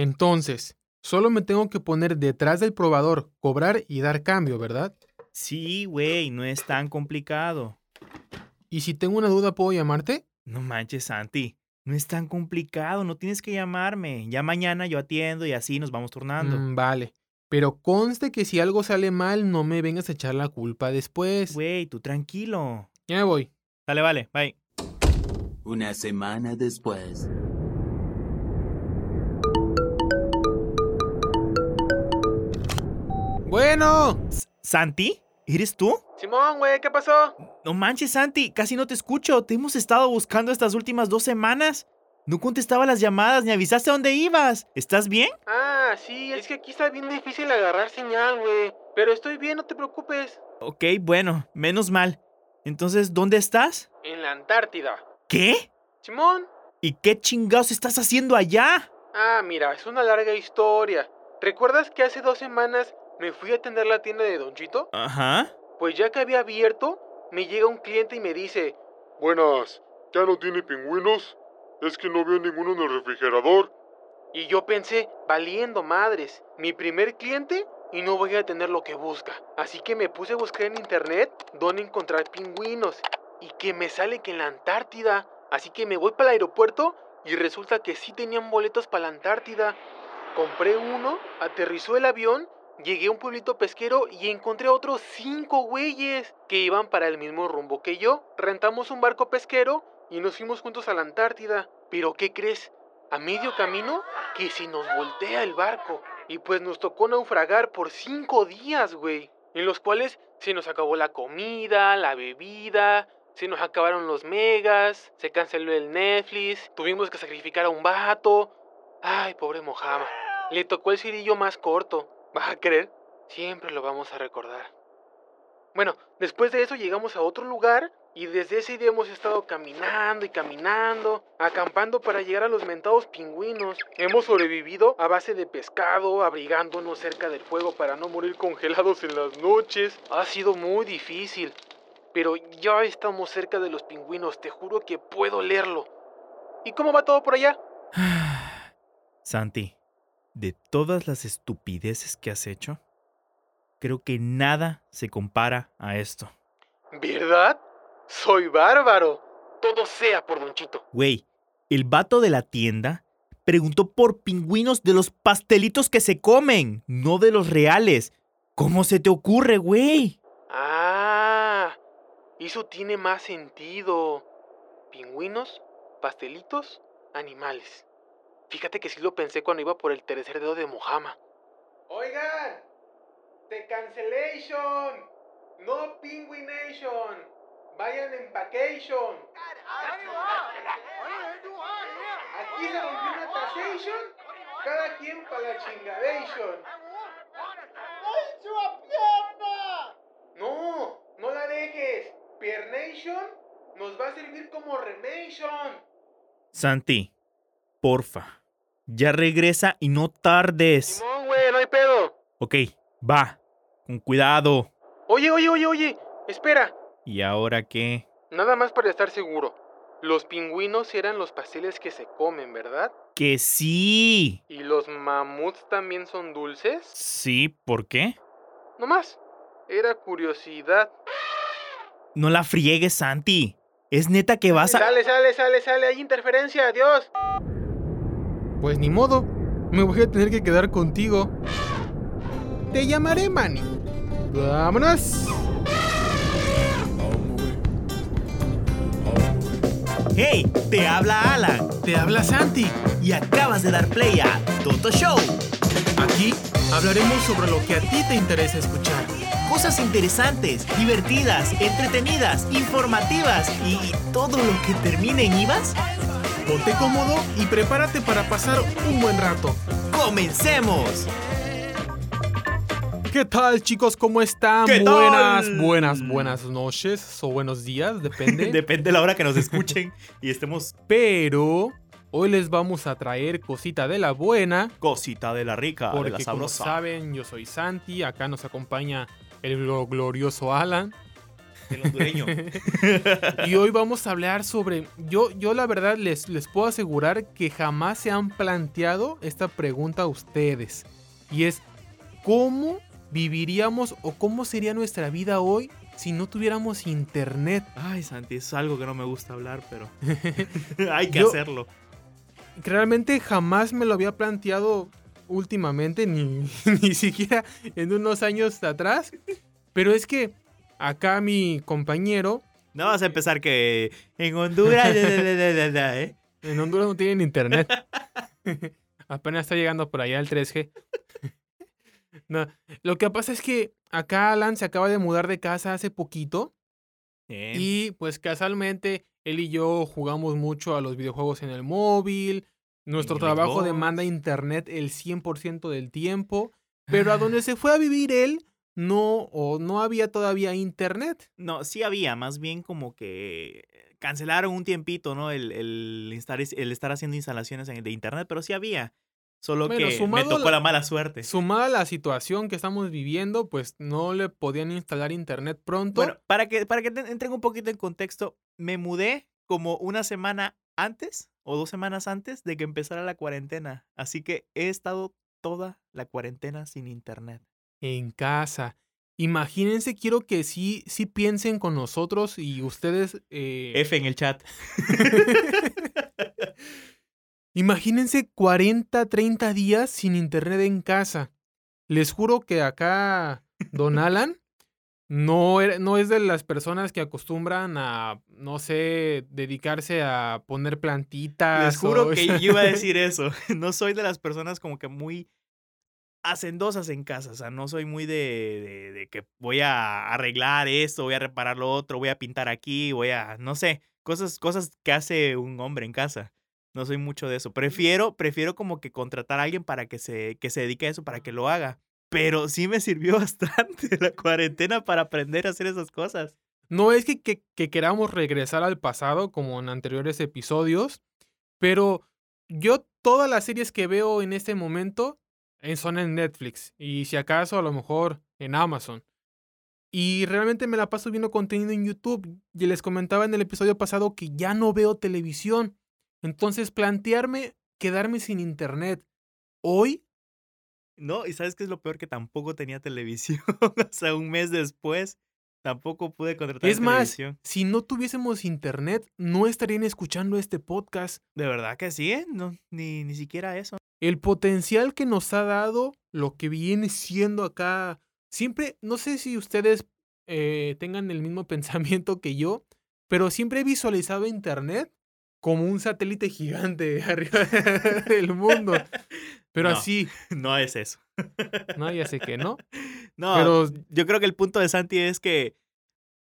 Entonces, solo me tengo que poner detrás del probador, cobrar y dar cambio, ¿verdad? Sí, güey, no es tan complicado. ¿Y si tengo una duda, puedo llamarte? No manches, Santi. No es tan complicado, no tienes que llamarme. Ya mañana yo atiendo y así nos vamos turnando. Mm, vale. Pero conste que si algo sale mal, no me vengas a echar la culpa después. Güey, tú tranquilo. Ya me voy. Dale, vale, bye. Una semana después. Bueno. ¿Santi? ¿Eres tú? Simón, güey, ¿qué pasó? No manches, Santi, casi no te escucho. Te hemos estado buscando estas últimas dos semanas. No contestaba las llamadas ni avisaste a dónde ibas. ¿Estás bien? Ah, sí, es que aquí está bien difícil agarrar señal, güey. Pero estoy bien, no te preocupes. Ok, bueno, menos mal. Entonces, ¿dónde estás? En la Antártida. ¿Qué? Simón. ¿Y qué chingados estás haciendo allá? Ah, mira, es una larga historia. ¿Recuerdas que hace dos semanas me fui a atender la tienda de Don Chito? Ajá. Pues ya que había abierto, me llega un cliente y me dice, Buenas, ¿ya no tiene pingüinos? Es que no veo ninguno en el refrigerador. y yo pensé, valiendo madres, mi primer cliente y no voy a tener lo que busca. Así que me puse a buscar en internet dónde encontrar pingüinos y que me sale que en la Antártida. Así que me voy para el aeropuerto y resulta que sí tenían boletos para la Antártida. Compré uno, aterrizó el avión, llegué a un pueblito pesquero y encontré otros cinco güeyes que iban para el mismo rumbo que yo. Rentamos un barco pesquero y nos fuimos juntos a la Antártida. Pero ¿qué crees? A medio camino, que se nos voltea el barco. Y pues nos tocó naufragar por cinco días, güey. En los cuales se nos acabó la comida, la bebida, se nos acabaron los megas, se canceló el Netflix, tuvimos que sacrificar a un vato. Ay, pobre Mojama. Le tocó el cirillo más corto. ¿Vas a creer? Siempre lo vamos a recordar. Bueno, después de eso llegamos a otro lugar y desde ese día hemos estado caminando y caminando, acampando para llegar a los mentados pingüinos. Hemos sobrevivido a base de pescado, abrigándonos cerca del fuego para no morir congelados en las noches. Ha sido muy difícil, pero ya estamos cerca de los pingüinos, te juro que puedo leerlo. ¿Y cómo va todo por allá? Santi, de todas las estupideces que has hecho, creo que nada se compara a esto. ¿Verdad? Soy bárbaro. Todo sea por Don Chito. Güey, el vato de la tienda preguntó por pingüinos de los pastelitos que se comen, no de los reales. ¿Cómo se te ocurre, güey? Ah, eso tiene más sentido. Pingüinos, pastelitos, animales. Fíjate que sí lo pensé cuando iba por el tercer dedo de Mojama. Oigan, The Cancellation, no Penguination. Vayan en vacation. Aquí se volvió una taxation, cada quien para la chingadation. No, no la dejes. Piernation nos va a servir como remation. Santi, porfa, ya regresa y no tardes. Simón, güey, no hay pedo. Ok, va, con cuidado. Oye, oye, oye, oye, espera. ¿Y ahora qué? Nada más para estar seguro. Los pingüinos eran los pasteles que se comen, ¿verdad? Que sí. ¿Y los mamuts también son dulces? Sí, ¿por qué? No más. Era curiosidad. No la friegues, Santi. Es neta que vas a... Sale, sale, sale, sale. Hay interferencia. Adiós. Pues ni modo. Me voy a tener que quedar contigo. Te llamaré Manny. Vámonos. ¡Hey! Te habla Alan Te habla Santi. y acabas de dar play a Toto Show. Aquí hablaremos sobre lo que a ti te interesa escuchar. Cosas interesantes, divertidas, entretenidas, informativas y todo lo que termine en IVAS. Ponte cómodo y prepárate para pasar un buen rato. ¡Comencemos! ¿Qué tal chicos? ¿Cómo están? ¿Qué buenas, tal? buenas, buenas noches o buenos días, depende. Depende de la hora que nos escuchen y estemos Pero hoy les vamos a traer cosita de la buena. cosita de la rica, de la Porque como sabrosa. saben, yo soy Santi, acá nos acompaña el glo- glorioso Alan. El hondureño. y hoy vamos a hablar sobre. Yo, yo la verdad les, les puedo asegurar que jamás se han planteado esta pregunta a ustedes. Y es: ¿cómo viviríamos o cómo sería nuestra vida hoy si no tuviéramos internet? Ay, Santi, es algo que no me gusta hablar, pero hay que Yo- hacerlo. Realmente jamás me lo había planteado últimamente, ni, ni siquiera en unos años atrás. Pero es que acá mi compañero No vas a empezar que en Honduras, ¿eh? En Honduras no tienen internet. Apenas está llegando por allá el 3G. no, lo que pasa es que acá Alan se acaba de mudar de casa hace poquito Bien. y pues casualmente él y yo jugamos mucho a los videojuegos en el móvil. Nuestro el trabajo Xbox. demanda internet el 100% del tiempo, pero a donde se fue a vivir él no o no había todavía internet. No, sí había, más bien como que cancelaron un tiempito, ¿no? El, el, instar- el estar haciendo instalaciones en- de internet, pero sí había. Solo Bueno, que me tocó la- la mala suerte. Sumada la situación que estamos viviendo, pues no le podían instalar internet pronto. Bueno, para que, para que entren un poquito en contexto, me mudé como una semana antes o dos semanas antes de que empezara la cuarentena. Así que he estado toda la cuarentena sin internet. En casa. Imagínense, quiero que sí, sí piensen con nosotros y ustedes. eh, F en el chat. Imagínense 40, 30 días sin internet en casa. Les juro que acá Don Alan no, no es de las personas que acostumbran a, no sé, dedicarse a poner plantitas. Les juro o- que yo iba a decir eso. No soy de las personas como que muy hacendosas en casa. O sea, no soy muy de, de- de que voy a arreglar esto, voy a reparar lo otro, voy a pintar aquí, voy a, no sé, cosas, cosas que hace un hombre en casa. No soy mucho de eso. Prefiero, prefiero como que contratar a alguien para que se, que se dedique a eso, para que lo haga. Pero sí me sirvió bastante la cuarentena para aprender a hacer esas cosas. No es que, que- que queramos regresar al pasado como en anteriores episodios, pero yo todas las series que veo en este momento son en Netflix y si acaso a lo mejor en Amazon. Y realmente me la paso viendo contenido en YouTube. Y les comentaba en el episodio pasado que ya no veo televisión. Entonces plantearme quedarme sin internet hoy No, y sabes qué es lo peor que tampoco tenía televisión. o sea, un mes después tampoco pude contratar Es más, televisión. si no tuviésemos internet, no estarían escuchando este podcast. De verdad que sí, ¿eh? No, ni, ni siquiera eso. El potencial que nos ha dado lo que viene siendo acá. Siempre, no sé si ustedes eh, tengan el mismo pensamiento que yo, pero siempre he visualizado Internet como un satélite gigante arriba del mundo. Pero No. así, No es eso. no, ya sé que no. No, Pero yo creo que el punto de Santi es que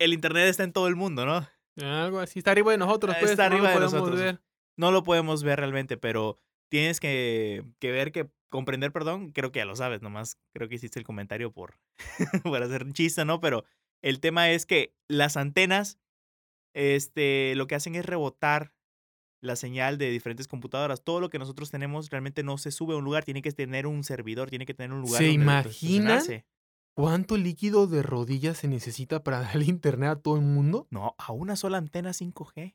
el internet está en todo el mundo, ¿no? algo así, está arriba de nosotros, Ah, pues, está no arriba de nosotros. ver. No lo podemos ver realmente, pero tienes que, que ver que comprender, perdón, creo que ya lo sabes, nomás creo que hiciste el comentario por, por hacer un chiste, ¿no? Pero el tema es que las antenas, este, lo que hacen es rebotar la señal de diferentes computadoras. Todo lo que nosotros tenemos realmente no se sube a un lugar, tiene que tener un servidor, tiene que tener un lugar ¿Se donde estacionarse. ¿Cuánto líquido de rodillas se necesita para darle internet a todo el mundo? No, a una sola antena 5G.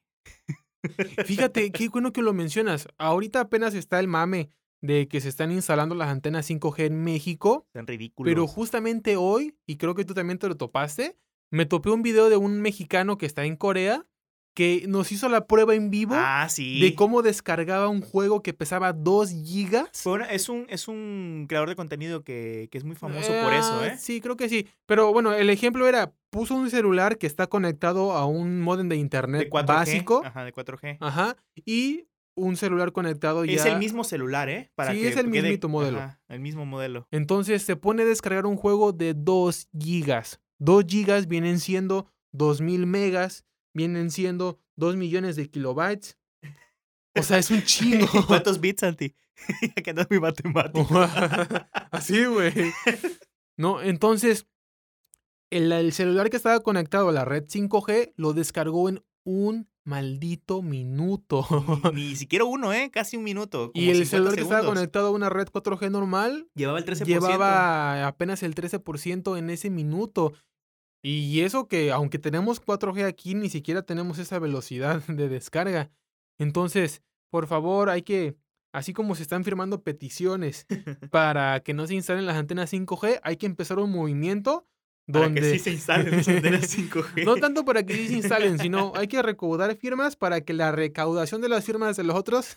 Fíjate, qué bueno que lo mencionas. Ahorita apenas está el mame de que se están instalando las antenas 5G en México, Están ridículos. pero justamente hoy, y creo que tú también te lo topaste, me topé un video de un mexicano que está en Corea que nos hizo la prueba en vivo ah, sí. de cómo descargaba un juego que pesaba 2 gigas. Fue una- es, un, es un creador de contenido que, que es muy famoso por eso, Ah, ¿eh? Sí, creo que sí. Pero bueno, el ejemplo era, puso un celular que está conectado a un modem de internet De 4G. básico. Ajá, de 4G. Ajá. Y un celular conectado ya. Es el mismo celular, ¿eh? Sí, que es el quede- mismito modelo. ajá, el mismo modelo. Entonces se pone a descargar un juego de 2 gigas. 2 gigas vienen siendo 2000 megas, vienen siendo 2 millones de kilobytes. O sea, es un chingo. ¿Cuántos bits, Santi? que no es mi matemática. Así, güey. No, entonces, el, el celular que estaba conectado a la red 5G lo descargó en un maldito minuto. ni, ni siquiera uno, ¿eh? Casi un minuto. y el 50 celular que estaba conectado a una red 4G normal Llevaba el 13%. llevaba apenas el 13% en ese minuto. Y eso que aunque tenemos 4G aquí, ni siquiera tenemos esa velocidad de descarga. Entonces, por favor, hay que, así como se están firmando peticiones para que no se instalen las antenas 5G, hay que empezar un movimiento Para donde... que sí se instalen las antenas 5G. No tanto para que sí se instalen, sino hay que recaudar firmas para que la recaudación de las firmas de los otros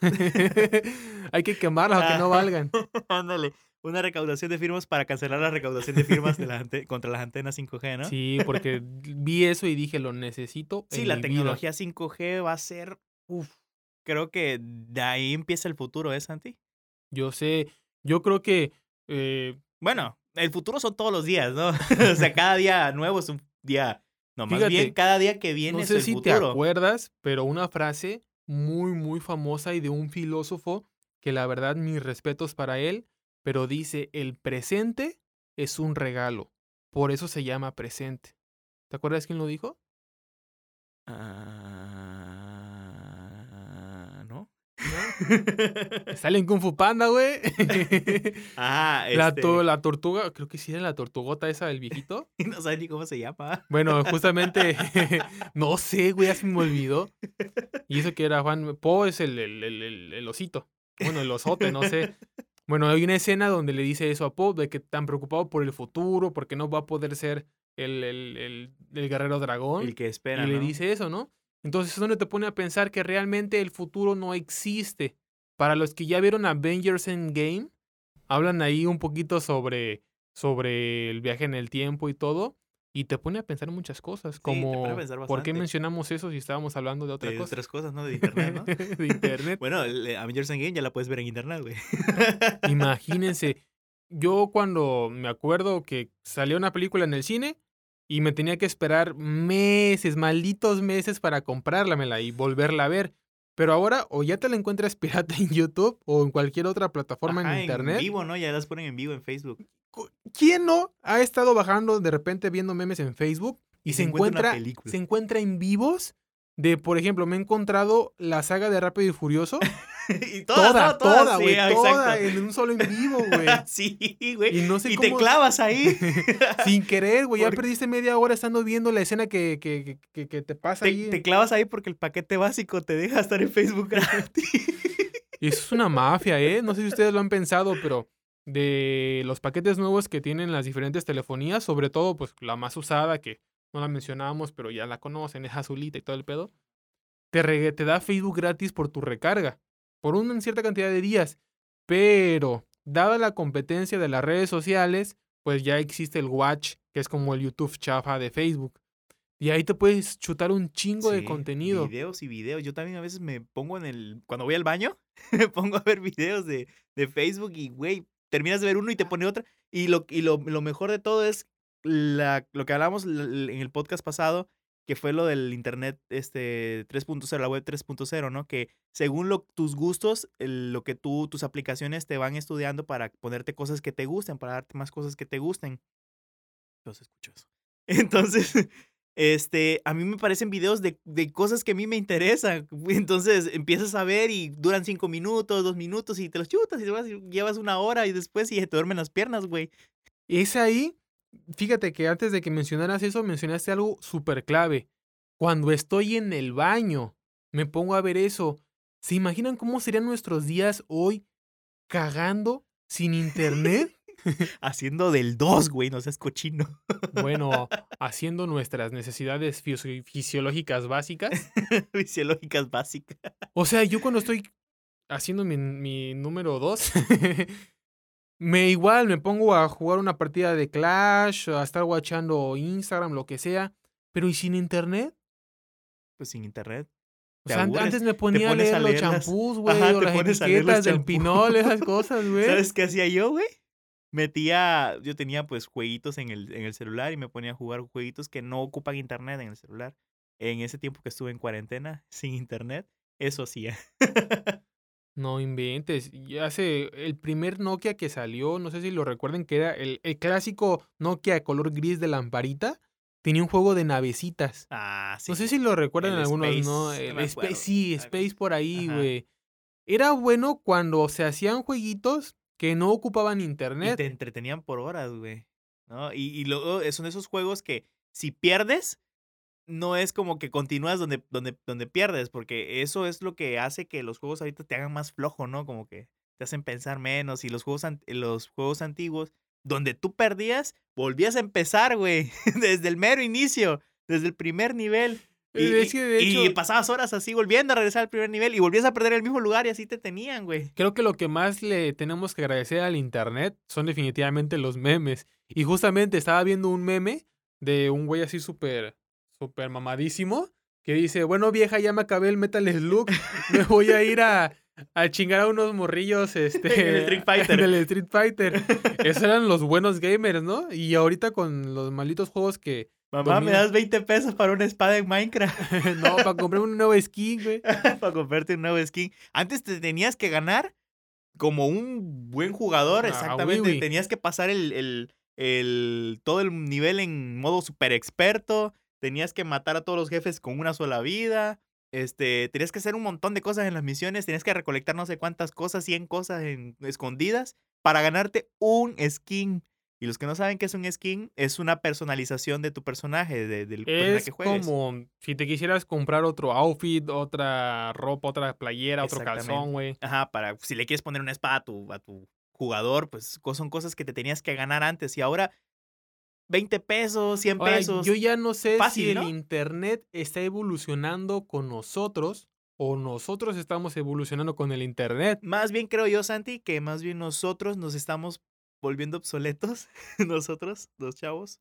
hay que quemarlas aunque no valgan. Ándale. Una recaudación de firmas para cancelar la recaudación de firmas de la ante- contra las antenas 5G, ¿no? Sí, porque vi eso y dije, lo necesito. Sí, en la mi vida". tecnología 5G va a ser. Uf, creo que de ahí empieza el futuro, ¿eh, Santi? Yo sé, yo creo que eh, Bueno, el futuro son todos los días, ¿no? o sea, cada día nuevo es un día. No, más Fíjate, bien, cada día que viene no es sé el si te futuro. acuerdas, pero una frase muy, muy famosa y de un filósofo que la verdad mis respetos para él, pero dice, el presente es un regalo, por eso se llama presente. ¿Te acuerdas quién lo dijo? Ah, ¿No? Sale en Kung Fu Panda, güey. ah, la, este, to- la tortuga, creo que sí era la tortugota esa del viejito. No sabes ni cómo se llama. Bueno, justamente, no sé, güey, ya se me olvidó. Y eso que era Juan, Po es el, el, el, el- el osito. Bueno, el osote, no sé. Bueno, hay una escena donde le dice eso a Po, de que tan preocupado por el futuro, porque no va a poder ser el, el, el, el guerrero dragón. El que espera. y le dice eso, ¿no? Entonces es donde te pone a pensar que realmente el futuro no existe. Para los que ya vieron Avengers Endgame, hablan ahí un poquito sobre, sobre el viaje en el tiempo y todo. Y te pone a pensar muchas cosas, como ¿por qué mencionamos eso si estábamos hablando de otra de cosa? otras cosas, ¿no? De internet, ¿no? de internet. bueno, Avengers Endgame ya la puedes ver en internet, güey. Imagínense, yo cuando me acuerdo que salió una película en el cine y me tenía que esperar meses, malditos meses para comprárlamela y volverla a ver. Pero ahora o ya te la encuentras pirata en YouTube o en cualquier otra plataforma Ajá, en internet. En vivo, ¿no? Ya las ponen en vivo en Facebook. ¿Quién no ha estado bajando de repente viendo memes en Facebook y, se, encuentra, película. se encuentra en vivos de, por ejemplo, me he encontrado la saga de Rápido y Furioso y toda, toda, güey, toda exacto. en un solo en vivo, güey. sí, güey. Y no sé y te clavas ahí. Sin querer, güey. Ya Porque- perdiste media hora estando viendo la escena que, que, que- te pasa ahí. te, te clavas ahí porque el paquete básico te deja estar en Facebook gratis. Y eso es una mafia, ¿eh? No sé si ustedes lo han pensado, pero de los paquetes nuevos que tienen las diferentes telefonías, sobre todo, pues la más usada, que no la mencionamos, pero ya la conocen, es azulita y todo el pedo, te, te da Facebook gratis por tu recarga, por una cierta cantidad de días. Pero, dada la competencia de las redes sociales, pues ya existe el Watch, que es como el YouTube chafa de Facebook. Y ahí te puedes chutar un chingo de contenido. Videos y videos. Yo también a veces me pongo en el. Cuando voy al baño, me pongo a ver videos de, de Facebook y, güey, terminas de ver uno y te pone otra. Y lo, y lo, lo mejor de todo es la, lo que hablamos en el podcast pasado, que fue lo del Internet este 3.0, la web 3.0, ¿no? Que según lo, tus gustos, el- lo que tú, tus aplicaciones te van estudiando para ponerte cosas que te gusten, para darte más cosas que te gusten. Entonces escucho eso. Entonces, este, a mí me parecen videos de, de cosas que a mí me interesan. Entonces empiezas a ver y duran cinco minutos, dos minutos y te los chutas y te vas y llevas una hora y después y te duermen las piernas, güey. Es ahí, fíjate que antes de que mencionaras eso, mencionaste algo súper clave. Cuando estoy en el baño, me pongo a ver eso. ¿Se imaginan cómo serían nuestros días hoy cagando sin internet? Haciendo del 2, güey, no seas cochino. Bueno, haciendo nuestras necesidades fisi- fisiológicas básicas. Fisiológicas básicas. O sea, yo cuando estoy haciendo mi, mi número 2, me igual me pongo a jugar una partida de Clash, a estar watchando Instagram, lo que sea, pero ¿y sin internet? Pues sin internet. O sea, aburres, antes me ponía a pones leer a los leer champús, güey, o las etiquetas del pinol, esas cosas, güey. ¿Sabes qué hacía yo, güey? Metía, yo tenía pues jueguitos en el, en el celular y me ponía a jugar jueguitos que no ocupan internet en el celular. En ese tiempo que estuve en cuarentena, sin internet, eso hacía. No inventes. Y hace el primer Nokia que salió, no sé si lo recuerden, que era el, el clásico Nokia color gris de lamparita. Tenía un juego de navecitas. Ah, sí. No sé si lo recuerdan El algunos, ¿no? Space, no El sí, Space por ahí, güey. Era bueno cuando se hacían jueguitos que no ocupaban Y internet. te entretenían por horas, güey. ¿No? Y, y luego son esos juegos que si pierdes, no es como que continúas donde, donde, donde pierdes, porque eso es lo que hace que los juegos ahorita te hagan más flojo, ¿no? Como que te hacen pensar menos y los juegos, los juegos antiguos, donde tú perdías, volvías a empezar, güey, desde el mero inicio, desde el primer nivel. Y, es que, de y- y hecho- pasabas horas así volviendo a regresar al primer nivel y volvías a perder el mismo lugar y así te tenían, güey. Creo que lo que más le tenemos que agradecer al internet son definitivamente los memes. Y justamente estaba viendo un meme de un güey así súper, súper mamadísimo que dice, bueno vieja, ya me acabé el Metal Slug, me voy a ir a, a chingar a unos morrillos este, En el Street Fighter. en el Street Fighter. Esos eran los buenos gamers, ¿no? Y ahorita con los malditos juegos que... Mamá, me das 20 pesos para una espada en Minecraft. no, para comprar un nuevo skin, güey. para comprarte un nuevo skin. Antes te tenías que ganar como un buen jugador, Ah, exactamente. oui, oui. Tenías que pasar el, el, el- todo el nivel en modo super experto. Tenías que matar a todos los jefes con una sola vida. Este, tenías que hacer un montón de cosas en las misiones. Tenías que recolectar no sé cuántas cosas, 100 cosas en- escondidas para ganarte un skin. Y los que no saben qué es un skin, es una personalización de tu personaje, de- del personaje Es que juegues. como si te quisieras comprar otro outfit, otra ropa, otra playera, otro calzón, güey. Ajá, para si le quieres poner una espada a tu, a tu jugador, pues son cosas que te tenías que ganar antes y ahora 20 pesos, 100 Ahora, pesos. yo ya no sé Fácil, si el ¿no? internet está evolucionando con nosotros o nosotros estamos evolucionando con el internet. Más bien creo yo, Santi, que más bien nosotros nos estamos volviendo obsoletos, nosotros, los chavos,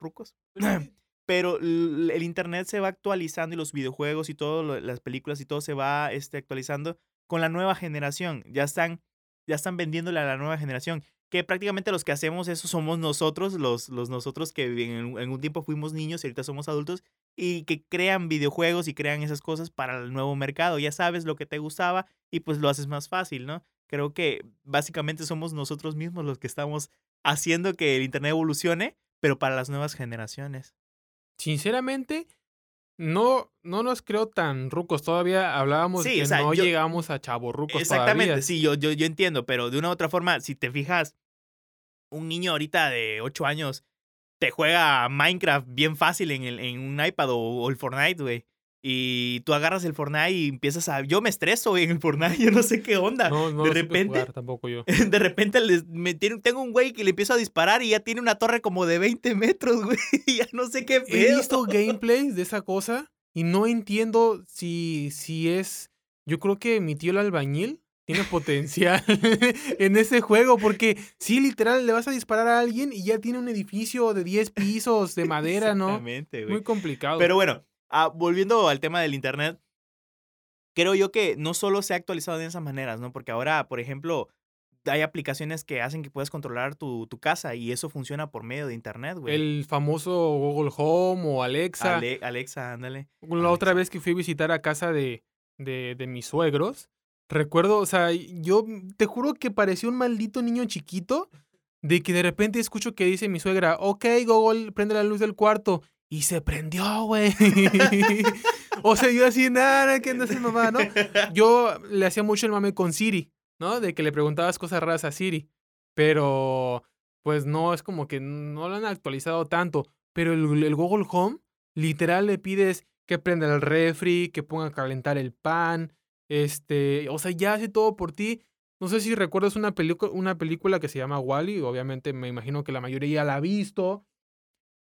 rucos. Pero l- el internet se va actualizando y los videojuegos y todo, lo- las películas y todo se va este, actualizando con la nueva generación. Ya están, ya están vendiéndole a la nueva generación. Que prácticamente los que hacemos eso somos nosotros, los, los nosotros que en, en un tiempo fuimos niños y ahorita somos adultos, y que crean videojuegos y crean esas cosas para el nuevo mercado. Ya sabes lo que te gustaba y pues lo haces más fácil, ¿no? Creo que básicamente somos nosotros mismos los que estamos haciendo que el Internet evolucione, pero para las nuevas generaciones. Sinceramente, no, no nos creo tan rucos. Todavía hablábamos Sí, que o sea, no yo- llegamos a chavorrucos Exactamente, todavía. sí, yo, yo, yo entiendo, pero de una u otra forma, si te fijas, un niño ahorita de 8 años te juega Minecraft bien fácil en, el, en un iPad o, o el Fortnite, güey. Y tú agarras el Fortnite y empiezas a... Yo me estreso en el Fortnite, yo no sé qué onda. No, no de repente, jugar tampoco yo. de repente les, me tiene- tengo un güey que le empiezo a disparar y ya tiene una torre como de 20 metros, güey. Y ya no sé qué He pedo. visto gameplays de esa cosa y no entiendo si, si es. Yo creo que mi tío el albañil tiene potencial en ese juego, porque sí, literal, le vas a disparar a alguien y ya tiene un edificio de 10 pisos de madera, ¿no? Exactamente, güey. Muy complicado. Pero bueno, ah, volviendo al tema del internet, creo yo que no solo se ha actualizado de esas maneras, ¿no? Porque ahora, por ejemplo, hay aplicaciones que hacen que puedas controlar tu, tu casa y eso funciona por medio de internet, güey. el famoso Google Home o Alexa. Ale- Alexa, ándale. La otra vez que fui a visitar a casa de, de, de mis suegros, recuerdo, o sea, yo te juro que parecía un maldito niño chiquito de que de repente escucho que dice mi suegra, ok, Google, prende la luz del cuarto. Y se prendió, güey. o sea, yo así, nada, que no es mamá, ¿no? Yo le hacía mucho el mame con Siri, ¿no? De que le preguntabas cosas raras a Siri. Pero, pues no, es como que no lo han actualizado tanto. Pero el, Google Home, literal le pides que prenda el refri, que ponga a calentar el pan. Este, o sea, ya hace todo por ti. No sé si recuerdas una, una película que se llama Wally, obviamente me imagino que la mayoría la ha visto.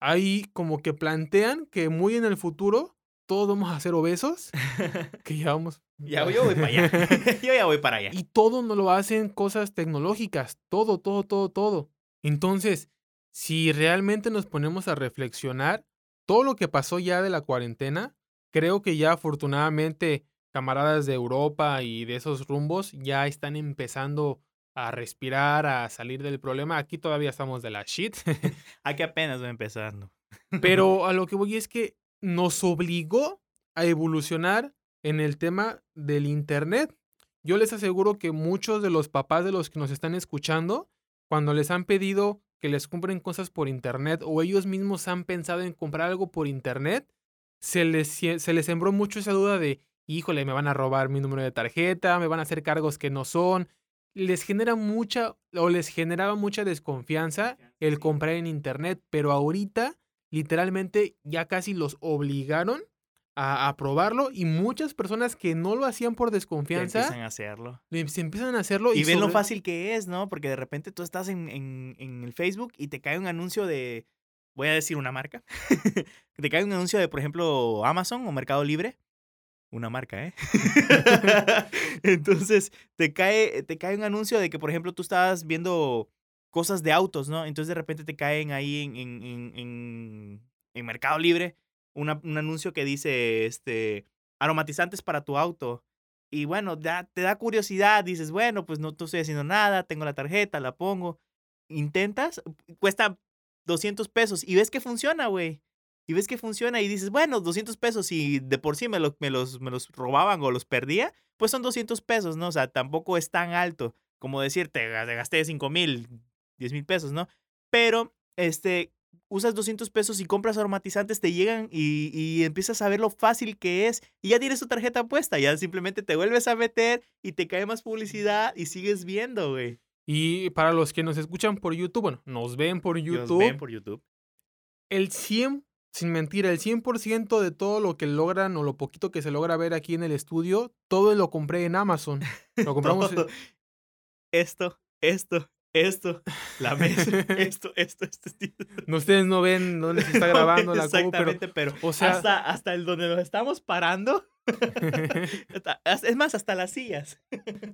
Ahí como que plantean que muy en el futuro todos vamos a ser obesos, que ya vamos... Ya, yo voy para allá. yo ya voy para allá. Y todo no lo hacen cosas tecnológicas, todo, todo, todo, todo. Entonces, si realmente nos ponemos a reflexionar, todo lo que pasó ya de la cuarentena, creo que ya afortunadamente camaradas de Europa y de esos rumbos ya están empezando a respirar, a salir del problema. Aquí todavía estamos de la shit. Aquí apenas voy empezando. Pero a lo que voy es que nos obligó a evolucionar en el tema del Internet. Yo les aseguro que muchos de los papás de los que nos están escuchando, cuando les han pedido que les compren cosas por Internet o ellos mismos han pensado en comprar algo por Internet, se les, se les sembró mucho esa duda de, híjole, me van a robar mi número de tarjeta, me van a hacer cargos que no son. Les genera mucha o les generaba mucha desconfianza el comprar en Internet, pero ahorita literalmente ya casi los obligaron a, a probarlo y muchas personas que no lo hacían por desconfianza empiezan a hacerlo. le- se empiezan a hacerlo y, Y ven lo fácil que es, ¿no? Porque de repente tú estás en, en- en el Facebook y te cae un anuncio de, voy a decir una marca, te cae un anuncio de, por ejemplo, Amazon o Mercado Libre. Una marca, ¿eh? Entonces, te cae, te cae un anuncio de que, por ejemplo, tú estabas viendo cosas de autos, ¿no? Entonces, de repente te caen ahí en, en, en- en- Mercado Libre una- un anuncio que dice, este, aromatizantes para tu auto. Y bueno, da- te da curiosidad, dices, bueno, pues no no estoy haciendo nada, tengo la tarjeta, la pongo. Intentas, cuesta 200 pesos y ves que funciona, güey. Y ves que funciona y dices, bueno, 200 pesos y de por sí me, lo- me los, me los robaban o los perdía, pues son 200 pesos, ¿no? O sea, tampoco es tan alto como decirte, "Ga- gasté 5 mil, 10 mil pesos, ¿no? Pero, este, usas 200 pesos y compras aromatizantes, te llegan y, y empiezas a ver lo fácil que es y ya tienes tu tarjeta puesta, ya simplemente te vuelves a meter y te cae más publicidad y sigues viendo, güey. Y para los que nos escuchan por YouTube, bueno, nos ven por YouTube, ven por YouTube. el 100, sin mentira, el 100% de todo lo que logran o lo poquito que se logra ver aquí en el estudio, todo lo compré en Amazon. Lo compramos en-. Esto, esto, esto, la mesa, esto, esto, esto. esto. No, ustedes no ven dónde se está grabando la compu, pero, Exactamente, pero, o sea- hasta, hasta el donde nos estamos parando. es más, hasta las sillas.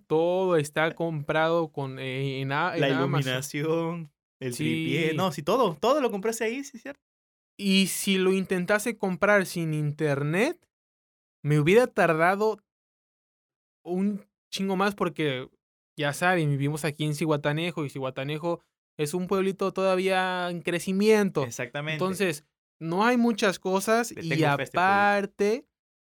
todo está comprado con, eh, en, La en Amazon. iluminación, el tripié. Sí. No, sí, todo, todo lo compraste ahí, sí, cierto. Y si lo intentase comprar sin internet, me hubiera tardado un chingo más porque ya saben, vivimos aquí en Cihuatanejo y Cihuatanejo es un pueblito todavía en crecimiento. Exactamente. Entonces, no hay muchas cosas y este aparte,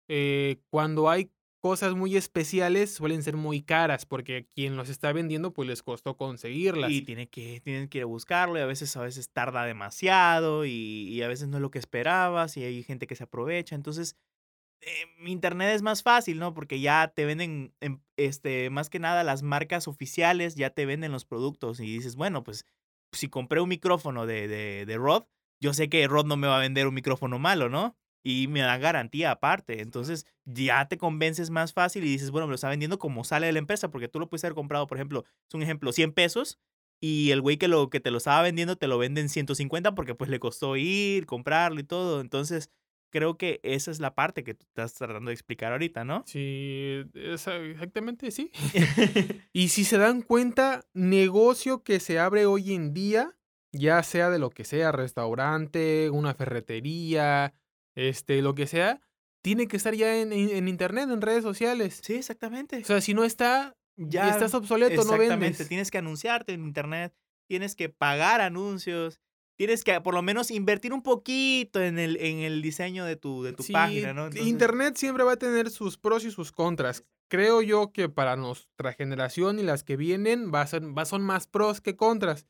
eh, cuando hay cosas muy especiales suelen ser muy caras porque quien los está vendiendo pues les costó conseguirlas. Y tiene que, tienen que ir a buscarlo y a veces, a veces tarda demasiado y, y a veces no es lo que esperabas y hay gente que se aprovecha. Entonces, eh, internet es más fácil, ¿no? Porque ya te venden, em, este, más que nada las marcas oficiales ya te venden los productos y dices, bueno, pues si compré un micrófono de, de, de Rod, yo sé que Rod no me va a vender un micrófono malo, ¿no? Y me da garantía aparte. Entonces ya te convences más fácil y dices, bueno, me lo está vendiendo como sale de la empresa, porque tú lo puedes haber comprado, por ejemplo, es un ejemplo, 100 pesos y el güey que, lo, que te lo estaba vendiendo te lo vende en 150 porque pues le costó ir, comprarlo y todo. Entonces creo que esa es la parte que tú estás tratando de explicar ahorita, ¿no? Sí, exactamente sí. Y si se dan cuenta, negocio que se abre hoy en día, ya sea de lo que sea, restaurante, una ferretería, este, lo que sea, tiene que estar ya en, en- en internet, en redes sociales. sí, exactamente. O sea, si no está, ya estás obsoleto, no Exactamente, vendes. tienes que anunciarte en internet, tienes que pagar anuncios, tienes que por lo menos invertir un poquito en el, en el diseño de tu, de tu Sí, página, ¿no? Entonces, Internet siempre va a tener sus pros y sus contras. Creo yo que para nuestra generación y las que vienen va a ser, va, son más pros que contras.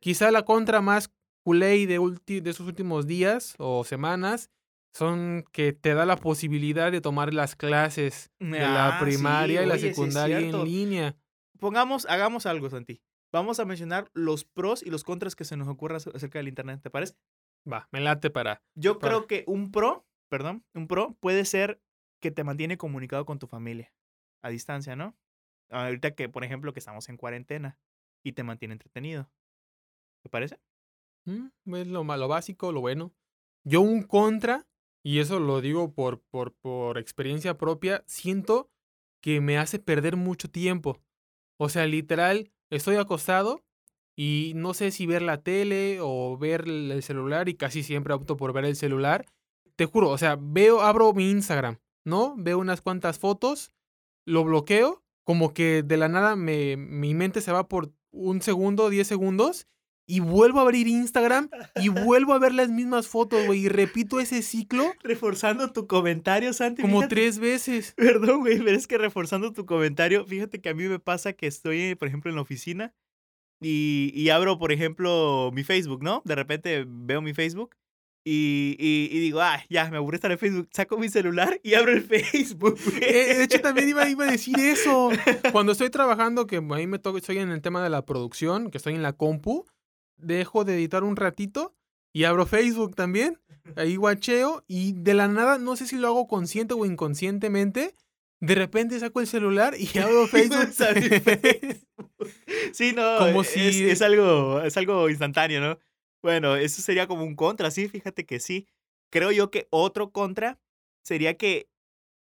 Quizá la contra más culé de, ulti- de esos últimos días o semanas son que te da la posibilidad de tomar las clases de la Ah, sí, primaria y la oye, secundaria en línea. Pongamos, hagamos algo, Santi. Vamos a mencionar los pros y los contras que se nos ocurra ac- acerca del internet, ¿te parece? Va, me late para. Yo Para. creo que un pro, perdón, un pro puede ser que te mantiene comunicado con tu familia a distancia, ¿no? Ahorita que, por ejemplo, que estamos en cuarentena y te mantiene entretenido. ¿Te parece? Mm, Es lo, ma- lo básico, lo bueno. Yo un contra, y eso lo digo por, por, experiencia propia, siento que me hace perder mucho tiempo. O sea, literal, estoy acostado y no sé si ver la tele o ver el el celular y casi siempre opto por ver el celular. Te juro, o sea, veo, abro mi Instagram, ¿no? Veo unas cuantas fotos, lo bloqueo, como que de la nada me, mi mente se va por un segundo, diez segundos y vuelvo a abrir Instagram y vuelvo a ver las mismas fotos, güey, y repito ese ciclo Reforzando tu comentario, Santi. como fíjate- tres veces. Perdón, güey, pero es que reforzando tu comentario, fíjate que a mí me pasa que estoy, por ejemplo, en la oficina y, y abro, por ejemplo, mi Facebook, ¿no? De repente veo mi Facebook y, y, y digo, ah, ya, me aburrí estar en Facebook. Saco mi celular y abro el Facebook. Eh, de hecho, también iba, iba a decir eso. Cuando estoy trabajando, que a mí me toca, estoy en el tema de la producción, que estoy en la compu, dejo de editar un ratito y abro Facebook también. Ahí guacheo y de la nada, no sé si lo hago consciente o inconscientemente, de repente saco el celular y abro Facebook. Sí, no, Como es, si- es algo, es algo instantáneo, ¿no? Bueno, eso sería como un contra, sí, fíjate que sí. Creo yo que otro contra sería que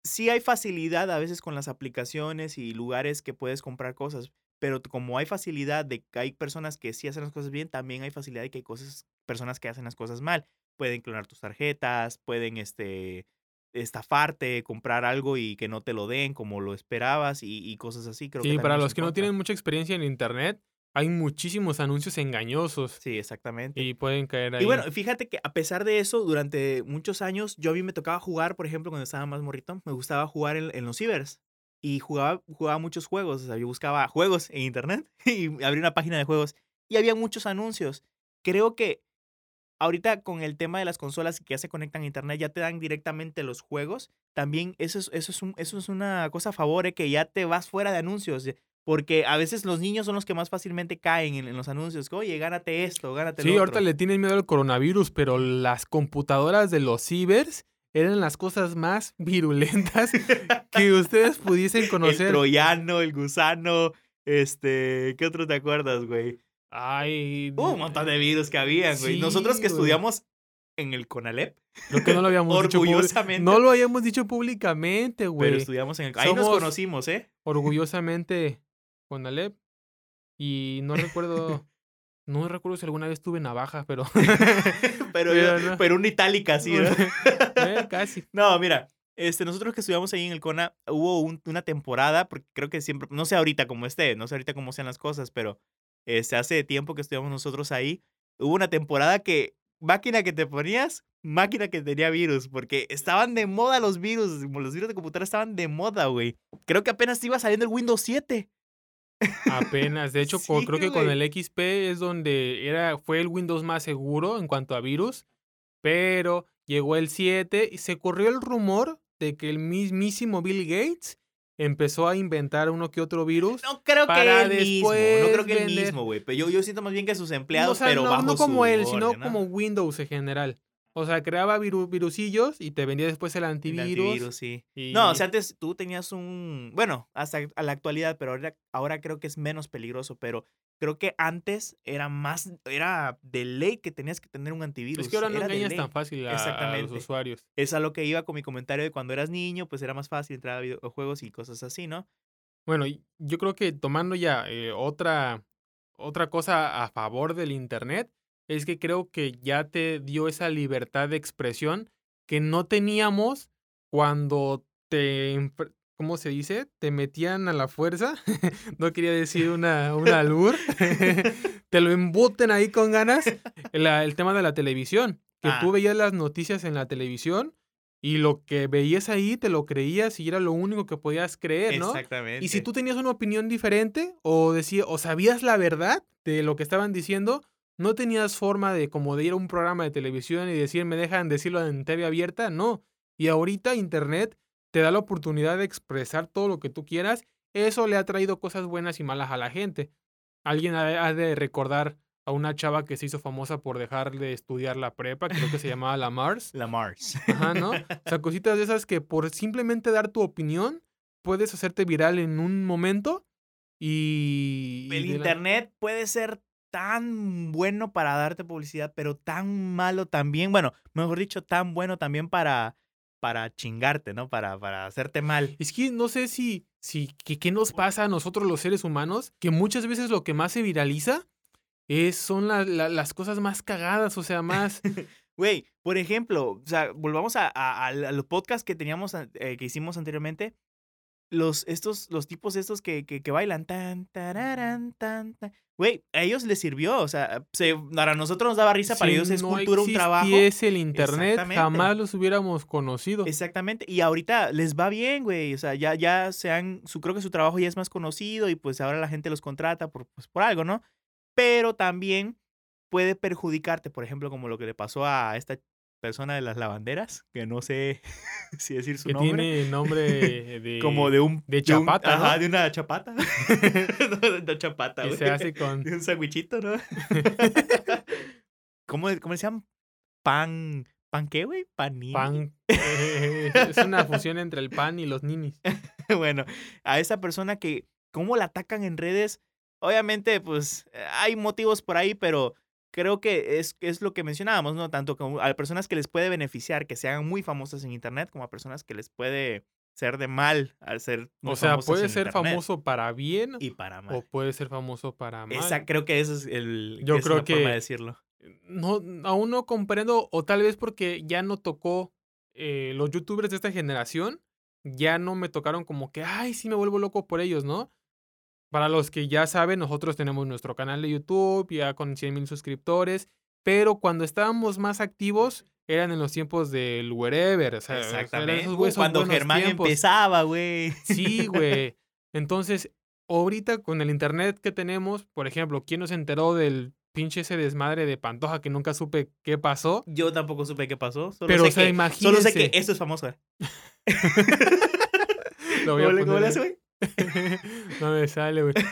sí hay facilidad a veces con las aplicaciones y lugares que puedes comprar cosas, pero como hay facilidad de que hay personas que sí hacen las cosas bien, también hay facilidad de que hay cosas, personas que hacen las cosas mal. Pueden clonar tus tarjetas, pueden este, estafarte, comprar algo y que no te lo den como lo esperabas y, y cosas así. Creo Sí, que para los que no tienen mucha experiencia en internet, hay muchísimos anuncios engañosos Sí, exactamente. y pueden caer ahí. Y bueno, fíjate que a pesar de eso, durante muchos años, yo a mí me tocaba jugar, por ejemplo, cuando estaba más morrito, me gustaba jugar en, en los cibers. Y jugaba, jugaba muchos juegos. O sea, yo buscaba juegos en internet y abrí una página de juegos. Y había muchos anuncios. Creo que ahorita con el tema de las consolas que ya se conectan a internet, ya te dan directamente los juegos. También eso es, eso es, un- eso es una cosa a favor, eh, que ya te vas fuera de anuncios. Porque a veces los niños son los que más fácilmente caen en, en los anuncios. Oye, gánate esto, gánate sí, lo ahorita otro". le tienen miedo al coronavirus, pero las computadoras de los cibers eran las cosas más virulentas que ustedes pudiesen El conocer. troyano, el gusano, este, ¿qué otro te acuerdas, güey? Ay, un montón de virus que habían, güey. Nosotros que güey. estudiamos en el CONALEP, creo que no lo habíamos dicho orgullosamente, No lo habíamos dicho públicamente, pero güey. estudiamos en el Ahí nos conocimos, ¿eh? Orgullosamente con Alep. Y no recuerdo. No recuerdo si alguna vez tuve navaja, pero. pero, Pero no. pero un itálica, sí, ¿no? Eh, casi. No, mira, este, nosotros que estudiamos ahí en el CONA, hubo un- una temporada, porque creo que siempre, no sé ahorita cómo esté, no sé ahorita cómo sean las cosas, pero este, hace tiempo que estudiamos nosotros ahí, hubo una temporada que máquina que te ponías, máquina que tenía virus, porque estaban de moda los virus, los virus de computadora estaban de moda, güey. Creo que apenas iba saliendo el Windows 7. Apenas. De hecho, Sí, creo que con el XP es donde era, fue el Windows más seguro en cuanto a virus. Pero llegó el 7 y se corrió el rumor de que el mismísimo Bill Gates empezó a inventar uno que otro virus. No creo que él mismo, no creo que él mismo, güey, pero yo, yo siento más bien que sus No, empleados, o sea, pero no, bajo no como su él, sino ¿no? como Windows en general. O sea, creaba viru- virusillos y te vendía después el El antivirus. antivirus, sí. y- No, o sea, antes tú tenías un. Bueno, hasta a la actualidad, pero ahora, ahora creo que es menos peligroso. Pero creo que antes era más. Era de ley que tenías que tener un antivirus. es que ahora no engañas tan fácil a- a, Exactamente. los usuarios. Es a lo que iba con mi comentario de cuando eras niño, pues era más fácil entrar a videojuegos y cosas así, ¿no? Bueno, yo creo que tomando ya eh, otra, otra cosa a favor del Internet, es que creo que ya te dio esa libertad de expresión que no teníamos cuando te, ¿cómo se dice? Te metían a la fuerza. no quería decir una, una albur. te lo embuten ahí con ganas. La- el tema de la televisión. Que Ah. tú veías las noticias en la televisión y lo que veías ahí te lo creías y era lo único que podías creer, ¿no? Exactamente. Y si tú tenías una opinión diferente o decía, o sabías la verdad de lo que estaban diciendo, no tenías forma de como de ir a un programa de televisión y decir, me dejan decirlo en TV abierta, no. Y ahorita internet te da la oportunidad de expresar todo lo que tú quieras. Eso le ha traído cosas buenas y malas a la gente. Alguien ha de recordar a una chava que se hizo famosa por dejar de estudiar la prepa, creo que se llamaba la Mars. La Mars. Ajá, ¿no? O sea, cositas de esas que por simplemente dar tu opinión puedes hacerte viral en un momento y... y El la- internet puede ser tan bueno para darte publicidad, pero tan malo también, bueno, mejor dicho, tan bueno también para, para chingarte, ¿no? Para, para hacerte mal. Es que no sé si, si ¿qué, qué nos pasa a nosotros los seres humanos, que muchas veces lo que más se viraliza es, son la- la- las cosas más cagadas, o sea, más... Güey, por ejemplo, o sea, volvamos a, a- a los podcasts que teníamos, eh, que hicimos anteriormente. Los, estos, los tipos estos que, que, que bailan tan, tararán, tan, tan. Güey, a ellos les sirvió, o sea, se, para nosotros nos daba risa, para si ellos es no cultura, un trabajo. existiese el internet, jamás los hubiéramos conocido. Exactamente, y ahorita les va bien, güey, o sea, ya, ya se han, su, creo que su trabajo ya es más conocido y pues ahora la gente los contrata por, pues, por algo, ¿no? Pero también puede perjudicarte, por ejemplo, como lo que le pasó a esta persona de las lavanderas, que no sé si decir su que nombre. tiene nombre de... como de un... de un- chapata, ¿no? Ajá, de una chapata. no, de una chapata, güey. se hace con... De un sandwichito, ¿no? ¿Cómo, ¿Cómo se llama? pan. ¿Pan qué, güey? Panini. Pan. eh, es una fusión entre el pan y los ninis. bueno, a esa persona que, ¿cómo la atacan en redes? Obviamente, pues hay motivos por ahí, pero creo que es, es lo que mencionábamos, ¿no? Tanto como a personas que les puede beneficiar que se hagan muy famosas en Internet, como a personas que les puede ser de mal al ser muy O sea, puede en ser Internet. famoso para bien y para mal. o puede ser famoso para mal. Esa, creo que eso es el. Yo es creo una forma de que- decirlo. No, aún no comprendo, o tal vez porque ya no tocó eh, los youtubers de esta generación, ya no me tocaron como que, ay, sí me vuelvo loco por ellos, ¿no? Para los que ya saben, nosotros tenemos nuestro canal de YouTube, ya con 100 mil suscriptores, pero cuando estábamos más activos eran en los tiempos del wherever, o sea, Exactamente. esos Uh, cuando Germán tiempos. empezaba, güey. Sí, güey. Entonces, ahorita con el internet que tenemos, por ejemplo, ¿quién nos enteró del pinche ese desmadre de Pantoja que nunca supe qué pasó? Yo tampoco supe qué pasó. Solo Pero, sé o sea, que, Solo sé que esto es famoso. ¿eh? Lo voy a ¿Cómo le- cómo le poner- hace, güey? No me sale, güey.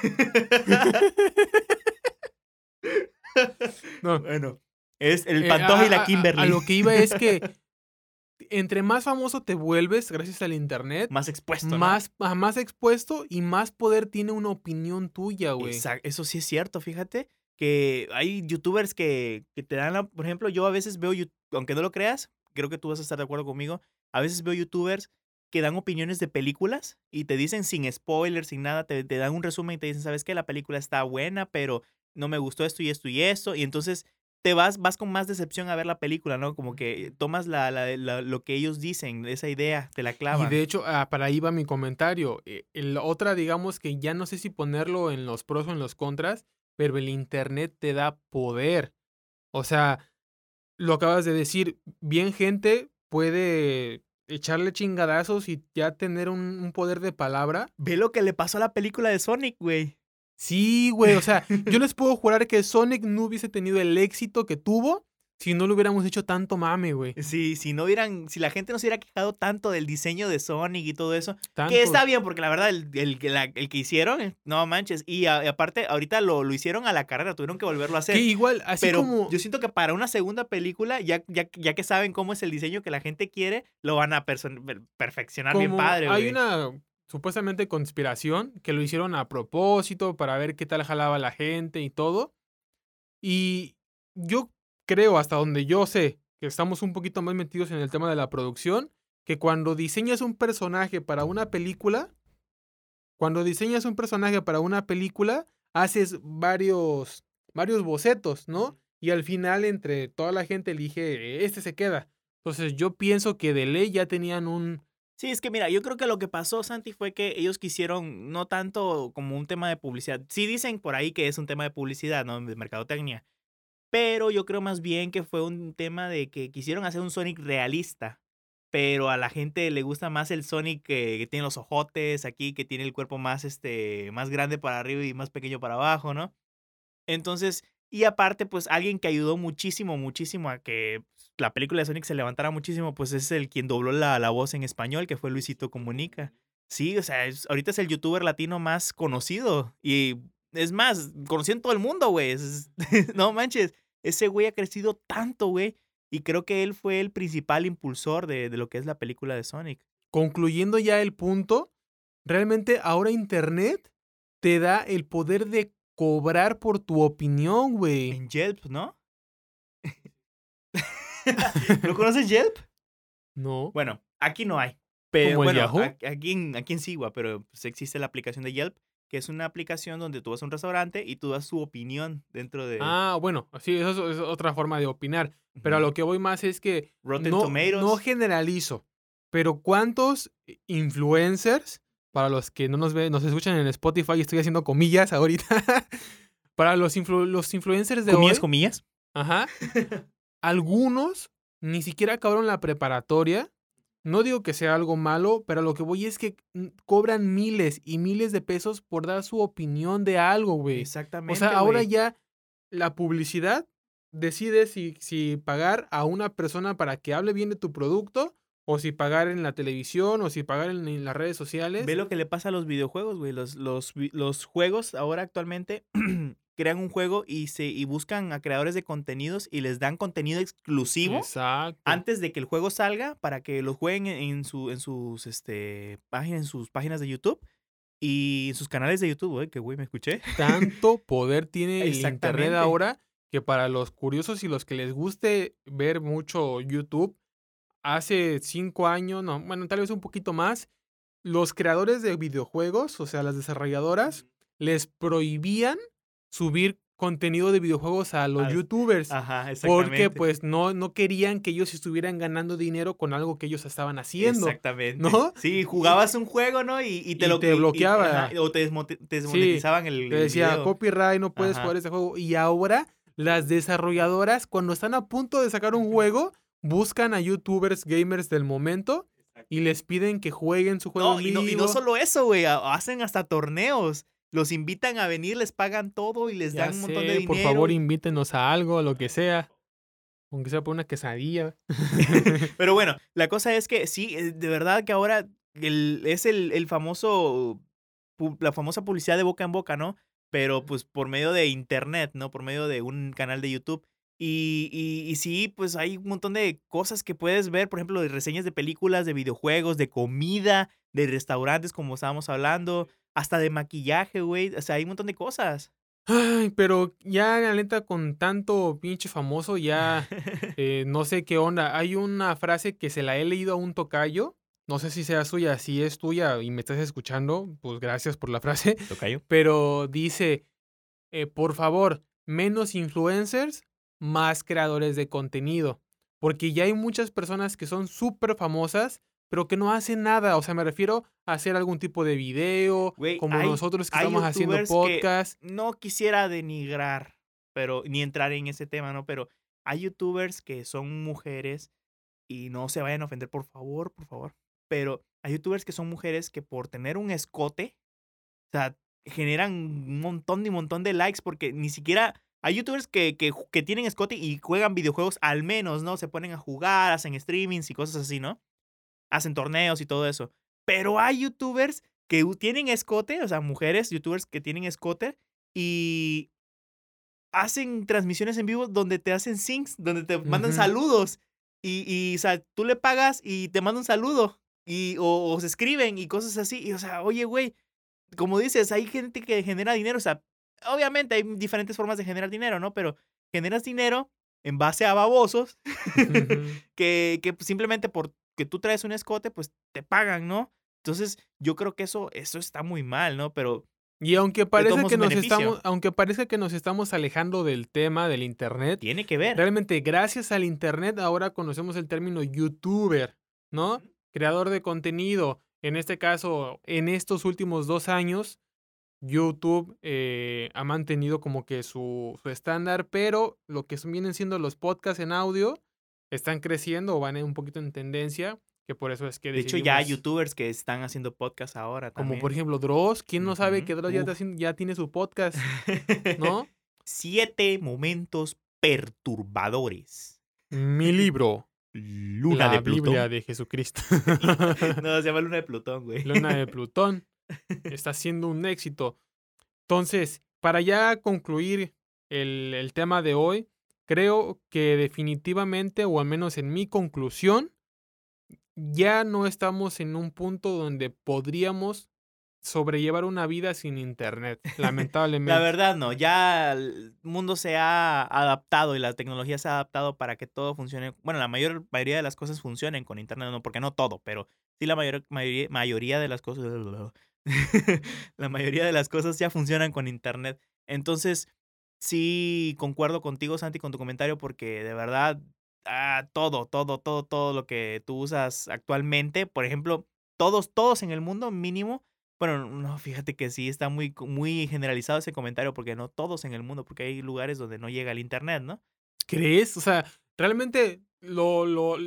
No. bueno, es el Eh, Pantoja y la a- Kimberly. A, lo que iba es que entre más famoso te vuelves gracias al internet, Más expuesto. más, más expuesto y más poder tiene una opinión tuya, güey. Exacto, Eso sí es cierto, fíjate. Que hay youtubers que, que te dan la. Por ejemplo, yo a veces veo, aunque no lo creas, creo que tú vas a estar de acuerdo conmigo. A veces veo youtubers que dan opiniones de películas y te dicen sin spoilers, sin nada, te, te dan un resumen y te dicen, ¿sabes qué? La película está buena, pero no me gustó esto y esto y esto. Y entonces te vas, vas con más decepción a ver la película, ¿no? Como que tomas la, la- la- lo que ellos dicen, esa idea, te la Y clavan. de hecho, ah, para ahí va mi comentario. Eh, el- otra, digamos que ya no sé si ponerlo en los pros o en los contras, pero el Internet te da poder. O sea, lo acabas de decir, bien gente puede echarle chingadazos y ya tener un, un poder de palabra. Ve lo que le pasó a la película de Sonic, güey. Sí, güey, o sea, yo les puedo jurar que Sonic no hubiese tenido el éxito que tuvo si no le hubiéramos hecho tanto mame, güey. Si, si no hubieran, si la gente no se hubiera quejado tanto del diseño de Sonic y todo eso, Tanto- que está bien, porque la verdad, el, el, la- el que hicieron, eh, no manches. Y, a- y aparte, ahorita lo, lo hicieron a la carrera, tuvieron que volverlo a hacer. Que igual, así pero como... yo siento que para una segunda película, ya, ya, ya que saben cómo es el diseño que la gente quiere, lo van a perfeccionar bien padre, güey. Hay una supuestamente conspiración que lo hicieron a propósito para ver qué tal jalaba la gente y todo. Y yo creo, hasta donde yo sé, que estamos un poquito más metidos en el tema de la producción, que cuando diseñas un personaje para una película, cuando diseñas un personaje para una película, haces varios, varios bocetos, ¿no? Y al final, entre toda la gente, elige, este se queda. Entonces yo pienso que de ley ya tenían un, Sí, es que mira, yo creo que lo que pasó, Santi, fue que ellos quisieron no tanto como un tema de publicidad. Sí dicen por ahí que es un tema de publicidad, ¿no? De mercadotecnia. Pero yo creo más bien que fue un tema de que quisieron hacer un Sonic realista. Pero a la gente le gusta más el Sonic que, tiene los ojotes aquí, que tiene el cuerpo más, este, más grande para arriba y más pequeño para abajo, ¿no? Entonces, y aparte, pues alguien que ayudó muchísimo, muchísimo a que la película de Sonic se levantara muchísimo, pues es el quien dobló la, la voz en español, que fue Luisito Comunica. Sí, o sea, ahorita es el youtuber latino más conocido. Y es más, conocido en todo el mundo, güey. no manches, ese güey ha crecido tanto, güey. Y creo que él fue el principal impulsor de, de lo que es la película de Sonic. concluyendo ya el punto, realmente ahora Internet te da el poder de cobrar por tu opinión, güey. En Yelp, ¿no? ¿No conoces Yelp? No. Bueno, aquí no hay. Pero ¿Como el bueno, Yahoo? aquí en, aquí en Sigua, pero pues, existe la aplicación de Yelp, que es una aplicación donde tú vas a un restaurante y tú das tu opinión dentro de Ah, bueno, sí, eso es, es otra forma de opinar. Pero a lo que voy más es que Rotten no, Tomatoes. no generalizo, pero ¿cuántos influencers, para los que no nos ven, nos escuchan en Spotify, estoy haciendo comillas ahorita, para los, influ- los influencers de comillas, hoy, comillas. Ajá. Algunos ni siquiera acabaron la preparatoria. No digo que sea algo malo, pero lo que voy es que mm, cobran miles y miles de pesos por dar su opinión de algo, güey. Exactamente. O sea, ahora ya la publicidad decide si, si pagar a una persona para que hable bien de tu producto o si pagar en la televisión, o si pagar en, en las redes sociales. Ve lo que le pasa a los videojuegos, güey. Los, los, los juegos ahora actualmente crean un juego y, se, y buscan a creadores de contenidos y les dan contenido exclusivo Exacto. antes de que el juego salga para que lo jueguen en, su, en sus este, páginas, en sus páginas de YouTube y en sus canales de YouTube, güey, que güey, me escuché. Tanto poder tiene el internet ahora que para los curiosos y los que les guste ver mucho YouTube, hace cinco años, no, bueno, tal vez un poquito más, los creadores de videojuegos, o sea, las desarrolladoras, les prohibían subir contenido de videojuegos a los Al- youtubers. Ajá, exactamente. Porque pues no, no querían que ellos estuvieran ganando dinero con algo que ellos estaban haciendo. Exactamente. ¿no? Sí, jugabas un juego, ¿no? Y, y te Y lo te bloqueaba. ajá, o te, desmonetizaban el, Te decía, video. copyright, no puedes Ajá. jugar ese juego. Y ahora las desarrolladoras, cuando están a punto de sacar un juego, buscan a youtubers, gamers del momento y les piden que jueguen su juego No, en y no, y no solo eso, güey. a- Hacen hasta torneos. Los invitan a venir, les pagan todo y les Ya dan un montón de dinero. Por favor, invítenos a algo, lo que sea. Aunque sea por una quesadilla. Pero bueno, la cosa es que sí, eh, de verdad que ahora el- es el, el famoso, la famosa publicidad de boca en boca, ¿no? Pero pues por medio de internet, ¿no? Por medio de un canal de YouTube. Y, y, y sí, pues hay un montón de cosas que puedes ver, por ejemplo, de reseñas de películas, de videojuegos, de comida, de restaurantes, como estábamos hablando, hasta de maquillaje, güey. O sea, hay un montón de cosas. Ay, pero ya, la neta, con tanto pinche famoso, ya eh, no sé qué onda. Hay una frase que se la he leído a un tocayo. No sé si sea suya. Si es tuya y me estás escuchando, pues gracias por la frase. Tocayo. Pero dice, eh, por favor, menos influencers, más creadores de contenido. Porque ya hay muchas personas que son súper famosas, pero que no hacen nada. O sea, me refiero a hacer algún tipo de video, como hay- nosotros que estamos haciendo podcast. no quisiera denigrar, pero ni entrar en ese tema, ¿no? Pero hay youtubers que son mujeres y no se vayan a ofender, por favor, por favor. Pero hay youtubers que son mujeres que por tener un escote, o sea, generan un montón y montón de likes porque ni siquiera hay youtubers que, que, tienen escote y juegan videojuegos al menos, ¿no? Se ponen a jugar, hacen streamings y cosas así, ¿no? Hacen torneos y todo eso. Pero hay youtubers que tienen escote, o sea, mujeres, youtubers que tienen escote y hacen transmisiones en vivo donde te hacen syncs, donde te mandan saludos. Y, y, o sea, tú le pagas y te manda un saludo. Y, o, o se escriben y cosas así. Y, o sea, oye, güey, como dices, hay gente que genera dinero. O sea, obviamente hay diferentes formas de generar dinero, ¿no? Pero generas dinero en base a babosos que, que pues, simplemente por que tú traes un escote, pues te pagan, ¿no? Entonces, yo creo que eso, eso está muy mal, ¿no? Pero Y aunque parece que nos beneficio. estamos, aunque parezca que nos estamos alejando del tema del internet, tiene que ver. realmente gracias al internet ahora conocemos el término youtuber, ¿no? Creador de contenido. En este caso, en estos últimos dos años, YouTube eh, ha mantenido como que su, su estándar, pero lo que son- vienen siendo los podcasts en audio están creciendo o van un poquito en tendencia, que por eso es que De hecho, ya hay youtubers que están haciendo podcast ahora Como por ejemplo Dross, ¿quién no sabe que Dross ya, está uf. haciendo- ya tiene su podcast, ¿no? Siete momentos perturbadores. Mi libro, Luna la de Plutón. Biblia de Jesucristo. no, se llama Luna de Plutón, güey. Luna de Plutón. Está siendo un éxito. Entonces, para ya concluir el, el tema de hoy, creo que definitivamente, o al menos en mi conclusión, ya no estamos en un punto donde podríamos sobrellevar una vida sin internet, lamentablemente. La verdad, no. Ya el mundo se ha adaptado y la tecnología se ha adaptado para que todo funcione. Bueno, la mayor mayoría de las cosas funcionen con internet, no, porque no todo, pero sí la mayor, mayoría, mayoría de las cosas. la mayoría de las cosas ya funcionan con internet. Entonces, sí concuerdo contigo, Santi, con tu comentario, porque de verdad, ah, todo, todo, todo, todo lo que tú usas actualmente, por ejemplo, todos, todos en el mundo mínimo. Bueno, no, fíjate que sí está muy, muy generalizado ese comentario, porque no todos en el mundo, porque hay lugares donde no llega el internet, ¿no? ¿Crees? O sea, realmente lo, lo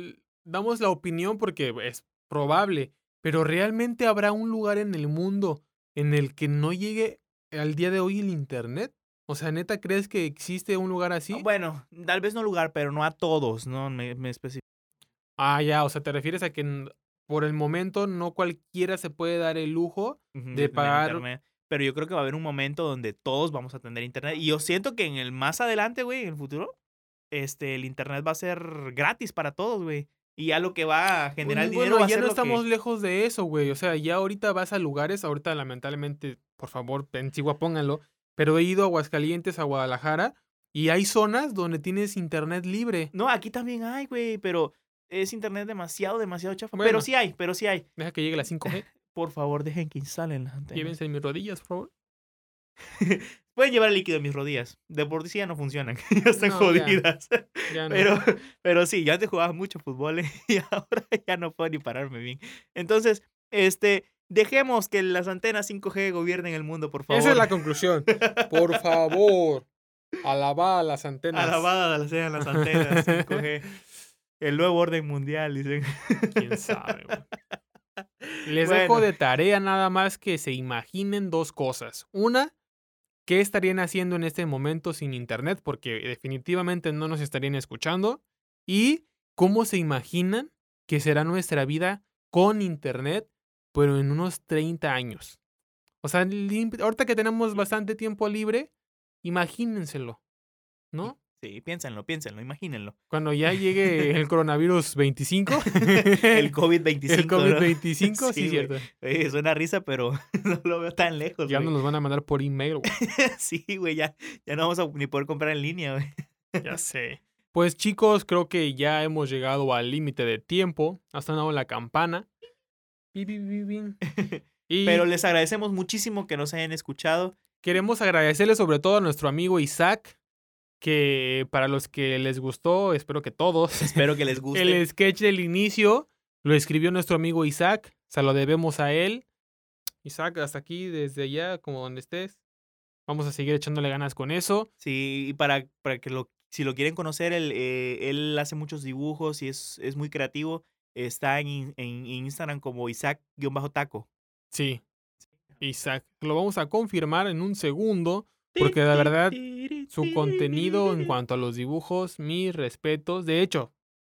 damos la opinión porque es probable, pero realmente habrá un lugar en el mundo en el que no llegue al día de hoy el internet. O sea, neta, ¿crees que existe un lugar así? Ah, Bueno, tal vez no lugar, pero no a todos, ¿no? Me, me especi- Ah, ya, o sea, te refieres a que por el momento no cualquiera se puede dar el lujo de pagar- internet. Pero yo creo que va a haber un momento donde todos vamos a tener internet. Y yo siento que en el más adelante, güey, en el futuro, este, el internet va a ser gratis para todos, güey. Y ya lo que va a generar Pues, dinero bueno, va a ya ser no que- estamos lejos de eso, güey. O sea, ya ahorita vas a lugares, ahorita lamentablemente, por favor, en Chihuahua pónganlo, pero he ido a Aguascalientes, a Guadalajara, y hay zonas donde tienes internet libre. No, aquí también hay, güey, pero es internet demasiado, demasiado chafa. Bueno. Pero sí hay, pero sí hay. Deja que llegue la 5G. Por favor, dejen que instalen las antenas. Llévense en mis rodillas, por favor. Pueden llevar el líquido en mis rodillas. De por sí ya no funcionan. ya están No, jodidas. Ya no. Pero, pero sí, yo antes jugaba mucho fútbol ¿eh? y ahora ya no puedo ni pararme bien. Entonces, este, dejemos que las antenas 5G gobiernen el mundo, por favor. Esa es la conclusión. Por favor. Alabada a las antenas. Alabada sean las antenas 5G. El nuevo orden mundial, dicen. Quién sabe, güey. Les dejo de tarea nada más que se imaginen dos cosas. Una, ¿qué estarían haciendo en este momento sin internet? Porque definitivamente no nos estarían escuchando. Y cómo se imaginan que será nuestra vida con internet, pero en unos 30 años. O sea, ahorita que tenemos bastante tiempo libre, imagínenselo. ¿No? Sí, piénsenlo, piénsenlo, imagínenlo. Cuando ya llegue el coronavirus 25. El COVID-25. El ¿no? COVID-25, sí, Sí, cierto. Oye, suena risa, pero no lo veo tan lejos. Ya güey. nos los van a mandar por email, güey. Sí, güey, ya, ya no vamos a ni poder comprar en línea, güey. Ya sé. Pues chicos, creo que ya hemos llegado al límite de tiempo. Ha sonado la campana. Y Pero les agradecemos muchísimo que nos hayan escuchado. queremos agradecerle sobre todo a nuestro amigo Isaac, que para los que les gustó, espero que todos, Espero que les guste. el sketch del inicio lo escribió nuestro amigo Isaac. Se lo debemos a él. Isaac, hasta aquí, desde allá, como donde estés. Vamos a seguir echándole ganas con eso. Sí, y para, para que lo, si lo quieren conocer, él, eh, él hace muchos dibujos y es, es muy creativo. Está en, in- en Instagram como Isaac-taco. Sí. Isaac. Lo vamos a confirmar en un segundo. Porque la verdad, Su contenido en cuanto a los dibujos, mis respetos. De hecho,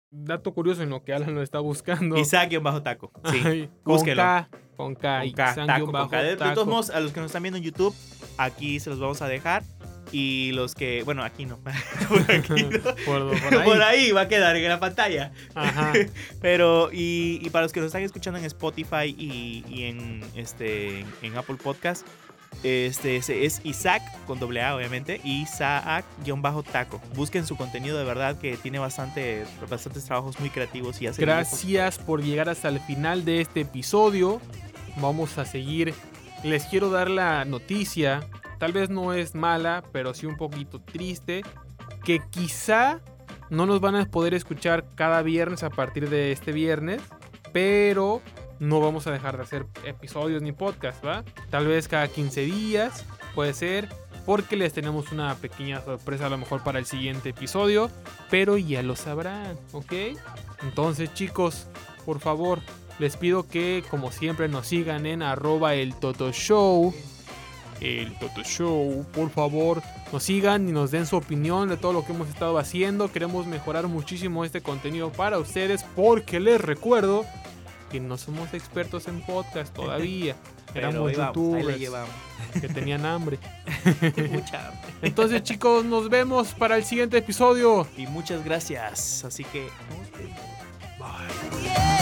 dato curioso en lo que Alan lo está buscando. Isaac-taco. Sí. Ay, con búsquelo. Con K. Con K, Isaac taco, guion con bajo K. De, de taco. todos modos, a los que nos están viendo en YouTube, aquí se los vamos a dejar. Y los que, bueno, aquí no. por aquí no. Por, por ahí. Por ahí va a quedar en la pantalla. Ajá. Pero, y, y para los que nos están escuchando en Spotify y, y en, este, en Apple Podcast, este es Isaac, con doble A obviamente, Isaac-taco. Busquen su contenido de verdad que tiene bastante, bastantes trabajos muy creativos y hace. Gracias por llegar hasta el final de este episodio. Vamos a seguir. Les quiero dar la noticia. Tal vez no es mala, pero sí un poquito triste. Que quizá no nos van a poder escuchar cada viernes a partir de este viernes. Pero no vamos a dejar de hacer episodios ni podcast, ¿va? Tal vez cada 15 días. Puede ser. Porque les tenemos una pequeña sorpresa a lo mejor para el siguiente episodio. Pero ya lo sabrán, ¿ok? Entonces chicos, por favor, les pido que como siempre nos sigan en arroba el Toto Show. El Toto Show, por favor, nos sigan y nos den su opinión de todo lo que hemos estado haciendo. Queremos mejorar muchísimo este contenido para ustedes porque les recuerdo que no somos expertos en podcast todavía. Pero Éramos vamos, youtubers que tenían hambre. Mucha hambre. Entonces chicos, nos vemos para el siguiente episodio. Y muchas gracias. Así que... Bye.